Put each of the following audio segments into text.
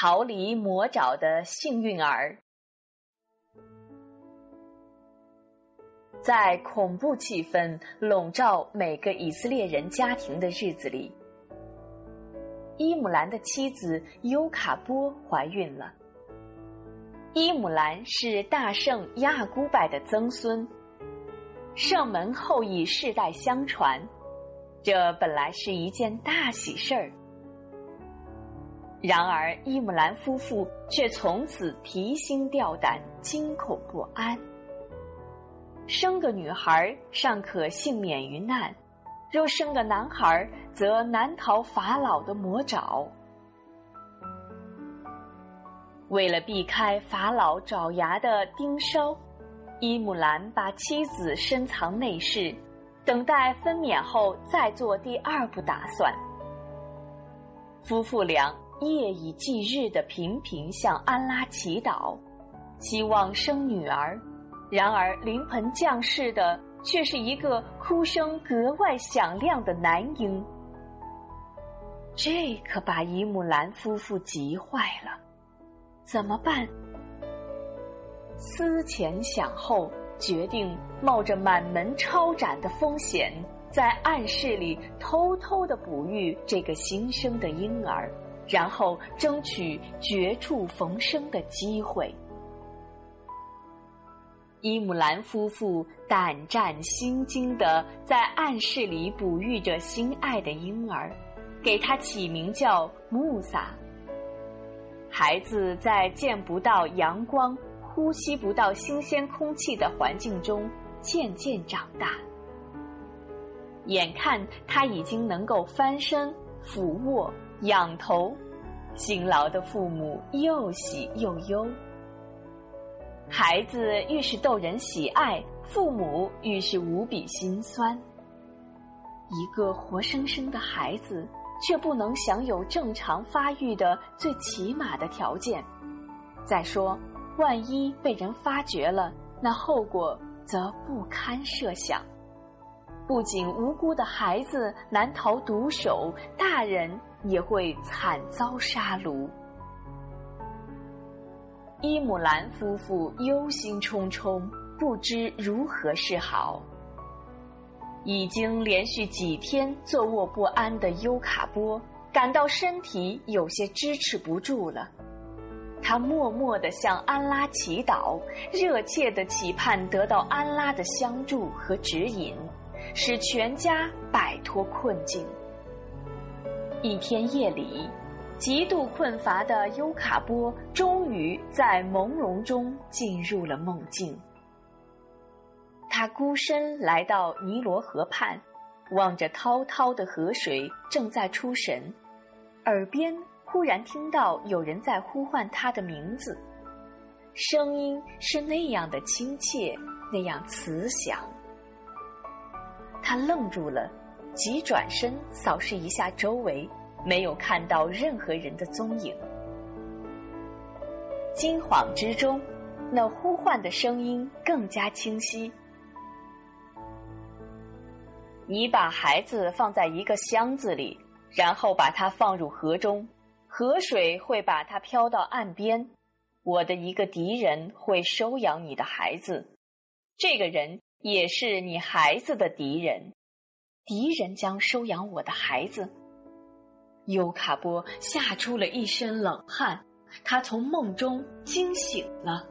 逃离魔爪的幸运儿。在恐怖气氛笼罩每个以色列人家庭的日子里，伊姆兰的妻子尤卡波怀孕了。伊姆兰是大圣亚古拜的曾孙，圣门后裔世代相传，这本来是一件大喜事儿。然而，伊姆兰夫妇却从此提心吊胆、惊恐不安。生个女孩尚可幸免于难，若生个男孩，则难逃法老的魔爪。为了避开法老爪牙的盯梢，伊姆兰把妻子深藏内室，等待分娩后再做第二步打算。夫妇俩夜以继日的频频向安拉祈祷，希望生女儿。然而，临盆降世的却是一个哭声格外响亮的男婴，这可把伊姆兰夫妇急坏了。怎么办？思前想后，决定冒着满门抄斩的风险，在暗室里偷偷的哺育这个新生的婴儿，然后争取绝处逢生的机会。伊姆兰夫妇胆战心惊的在暗室里哺育着心爱的婴儿，给他起名叫穆萨。孩子在见不到阳光、呼吸不到新鲜空气的环境中渐渐长大，眼看他已经能够翻身、俯卧、仰头，辛劳的父母又喜又忧。孩子愈是逗人喜爱，父母愈是无比心酸。一个活生生的孩子，却不能享有正常发育的最起码的条件。再说，万一被人发觉了，那后果则不堪设想。不仅无辜的孩子难逃毒手，大人也会惨遭杀戮。伊姆兰夫妇忧心忡忡，不知如何是好。已经连续几天坐卧不安的尤卡波感到身体有些支持不住了，他默默地向安拉祈祷，热切地期盼得到安拉的相助和指引，使全家摆脱困境。一天夜里。极度困乏的尤卡波终于在朦胧中进入了梦境。他孤身来到尼罗河畔，望着滔滔的河水，正在出神，耳边忽然听到有人在呼唤他的名字，声音是那样的亲切，那样慈祥。他愣住了，急转身扫视一下周围。没有看到任何人的踪影，惊慌之中，那呼唤的声音更加清晰。你把孩子放在一个箱子里，然后把它放入河中，河水会把它漂到岸边。我的一个敌人会收养你的孩子，这个人也是你孩子的敌人，敌人将收养我的孩子。尤卡波吓出了一身冷汗，他从梦中惊醒了。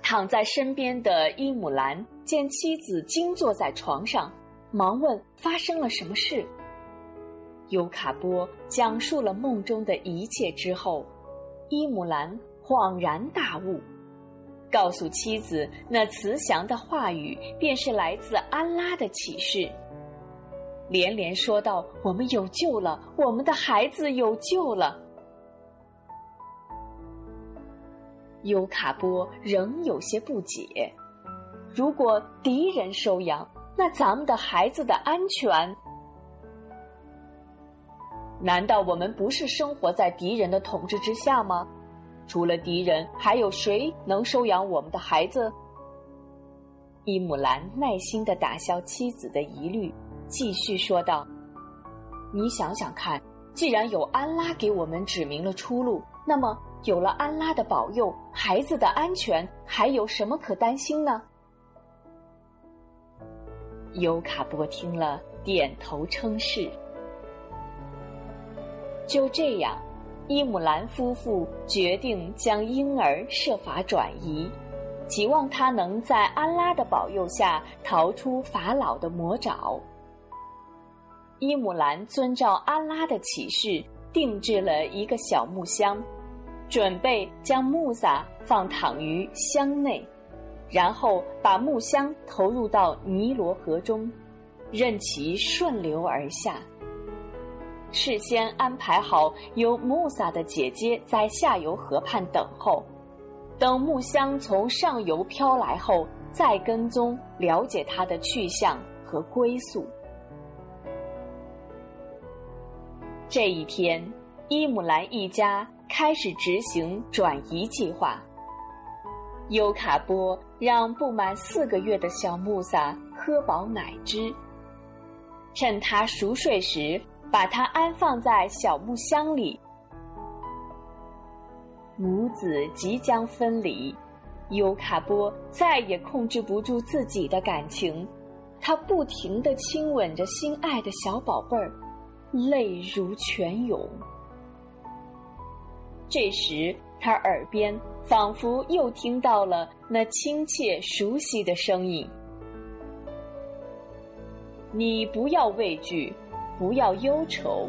躺在身边的伊姆兰见妻子惊坐在床上，忙问发生了什么事。尤卡波讲述了梦中的一切之后，伊姆兰恍然大悟，告诉妻子那慈祥的话语便是来自安拉的启示。连连说道：“我们有救了，我们的孩子有救了。”尤卡波仍有些不解：如果敌人收养，那咱们的孩子的安全？难道我们不是生活在敌人的统治之下吗？除了敌人，还有谁能收养我们的孩子？伊姆兰耐心的打消妻子的疑虑。继续说道：“你想想看，既然有安拉给我们指明了出路，那么有了安拉的保佑，孩子的安全还有什么可担心呢？尤卡波听了，点头称是。就这样，伊姆兰夫妇决定将婴儿设法转移，期望他能在安拉的保佑下逃出法老的魔爪。伊姆兰遵照安拉的启示，定制了一个小木箱，准备将穆萨放躺于箱内。然后把木箱投入到尼罗河中，任其顺流而下。事先安排好，由穆萨的姐姐在下游河畔等候，等木箱从上游飘来后，再跟踪了解他的去向和归宿。这一天，伊姆兰一家开始执行转移计划。尤卡波让不满四个月的小穆萨喝饱奶汁，趁他熟睡时，把它安放在小木箱里。母子即将分离，尤卡波再也控制不住自己的感情，他不停地亲吻着心爱的小宝贝儿，泪如泉涌。这时。他耳边仿佛又听到了那亲切熟悉的声音：“你不要畏惧，不要忧愁，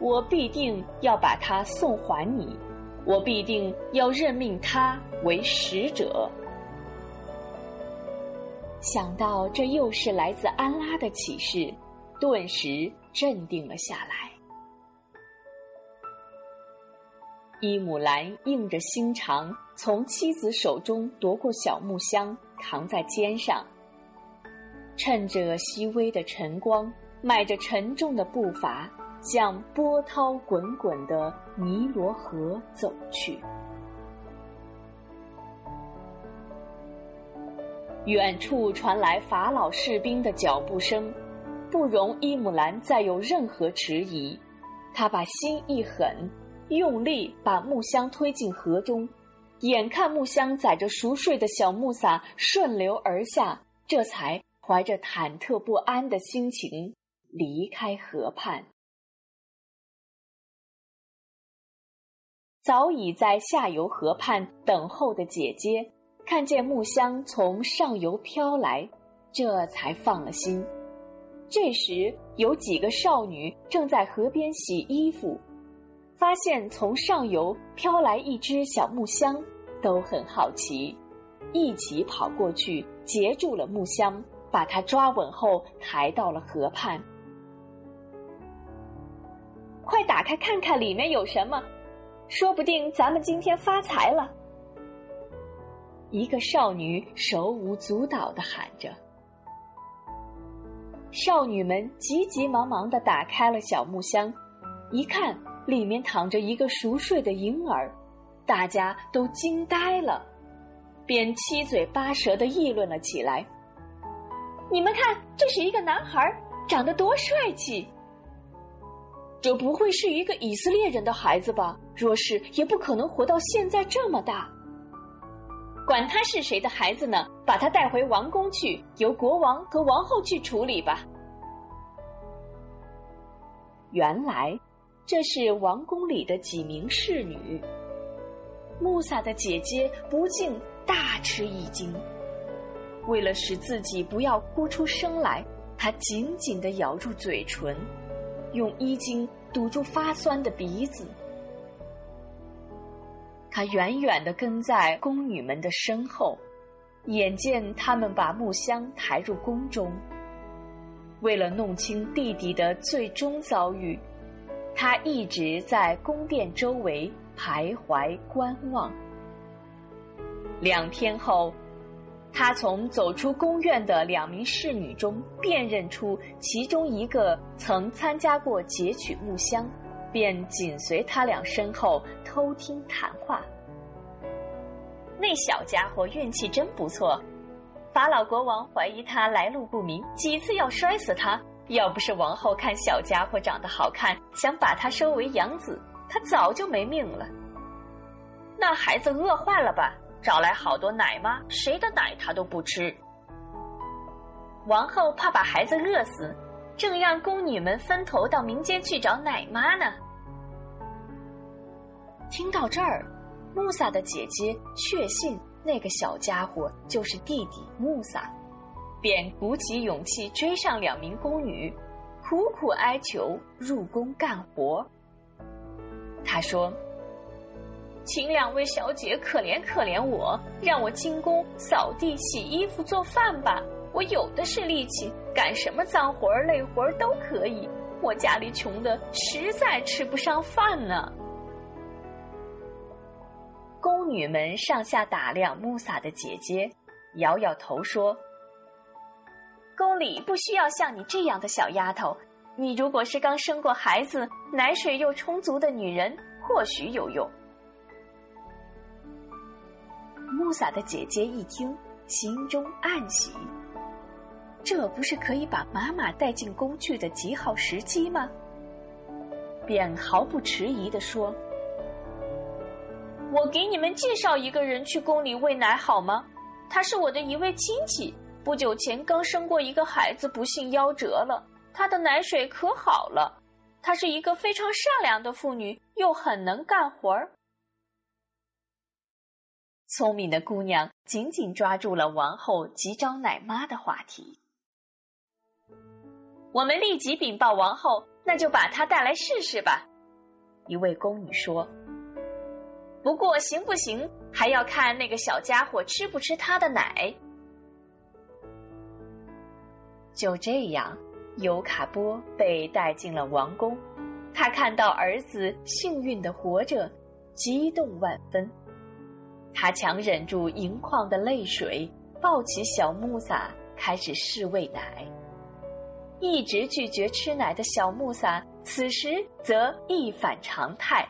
我必定要把它送还你，我必定要任命他为使者。”想到这又是来自安拉的启示，顿时镇定了下来。伊姆兰硬着心肠，从妻子手中夺过小木箱，扛在肩上，趁着熹微的晨光，迈着沉重的步伐，向波涛滚滚的尼罗河走去。远处传来法老士兵的脚步声，不容伊姆兰再有任何迟疑，他把心一狠。用力把木箱推进河中，眼看木箱载着熟睡的小穆萨顺流而下，这才怀着忐忑不安的心情离开河畔。早已在下游河畔等候的姐姐，看见木箱从上游飘来，这才放了心。这时，有几个少女正在河边洗衣服。发现从上游飘来一只小木箱，都很好奇，一起跑过去截住了木箱，把它抓稳后抬到了河畔。快打开看看里面有什么，说不定咱们今天发财了。一个少女手舞足蹈的喊着，少女们急急忙忙的打开了小木箱，一看。里面躺着一个熟睡的婴儿，大家都惊呆了，便七嘴八舌的议论了起来。你们看，这是一个男孩，长得多帅气！这不会是一个以色列人的孩子吧？若是，也不可能活到现在这么大。管他是谁的孩子呢？把他带回王宫去，由国王和王后去处理吧。原来。这是王宫里的几名侍女。穆萨的姐姐不禁大吃一惊，为了使自己不要哭出声来，她紧紧的咬住嘴唇，用衣襟堵住发酸的鼻子。他远远的跟在宫女们的身后，眼见他们把木箱抬入宫中，为了弄清弟弟的最终遭遇。他一直在宫殿周围徘徊观望。两天后，他从走出宫院的两名侍女中辨认出其中一个曾参加过劫取木箱，便紧随他俩身后偷听谈话。那小家伙运气真不错，法老国王怀疑他来路不明，几次要摔死他，要不是王后看小家伙长得好看，想把他收为养子，他早就没命了。那孩子饿坏了吧？找来好多奶妈，谁的奶他都不吃。王后怕把孩子饿死，正让宫女们分头到民间去找奶妈呢。听到这儿，穆萨的姐姐确信那个小家伙就是弟弟穆萨，便鼓起勇气追上两名宫女，苦苦哀求入宫干活。他说。请两位小姐可怜可怜我，让我进宫扫地、洗衣服、做饭吧。我有的是力气，干什么脏活儿、累活儿都可以。我家里穷的实在吃不上饭呢。宫女们上下打量穆萨的姐姐，摇摇头说：“宫里不需要像你这样的小丫头。你如果是刚生过孩子、奶水又充足的女人，或许有用。”穆萨的姐姐一听，心中暗喜。这不是可以把妈妈带进宫去的极好时机吗？便毫不迟疑地说：“我给你们介绍一个人去宫里喂奶好吗？他是我的一位亲戚，不久前刚生过一个孩子，不幸夭折了。他的奶水可好了。她是一个非常善良的妇女，又很能干活儿。”聪明的姑娘紧紧抓住了王后急招奶妈的话题。我们立即禀报王后，那就把她带来试试吧。一位宫女说：“不过行不行，还要看那个小家伙吃不吃她的奶。”就这样，尤卡波被带进了王宫。他看到儿子幸运的活着，激动万分。他强忍住盈眶的泪水，抱起小穆萨开始试喂奶。一直拒绝吃奶的小穆萨，此时则一反常态。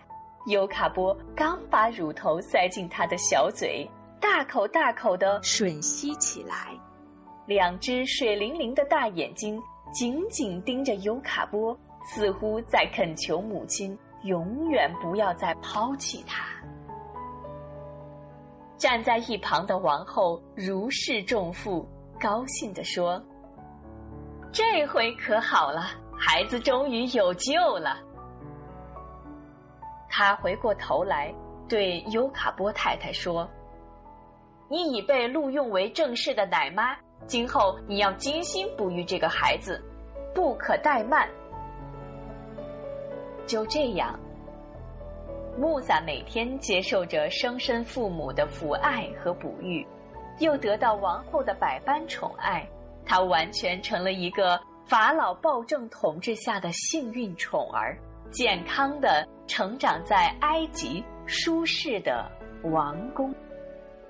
尤卡波刚把乳头塞进他的小嘴，大口大口的吮吸起来，两只水灵灵的大眼睛紧紧盯着尤卡波，似乎在恳求母亲永远不要再抛弃他。站在一旁的王后如释重负，高兴地说：“这回可好了，孩子终于有救了。”她回过头来对尤卡波太太说：“你已被录用为正式的奶妈，今后你要精心哺育这个孩子，不可怠慢。”就这样。穆萨每天接受着生身父母的抚爱和哺育，又得到王后的百般宠爱，他完全成了一个法老暴政统治下的幸运宠儿，健康的成长在埃及舒适的王宫。